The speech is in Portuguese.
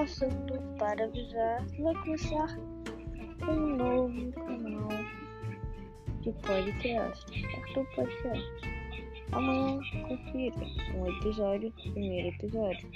passando para avisar vai começar um novo canal de podcast. Arthur Podcast. Amanhã confira um episódio, primeiro episódio.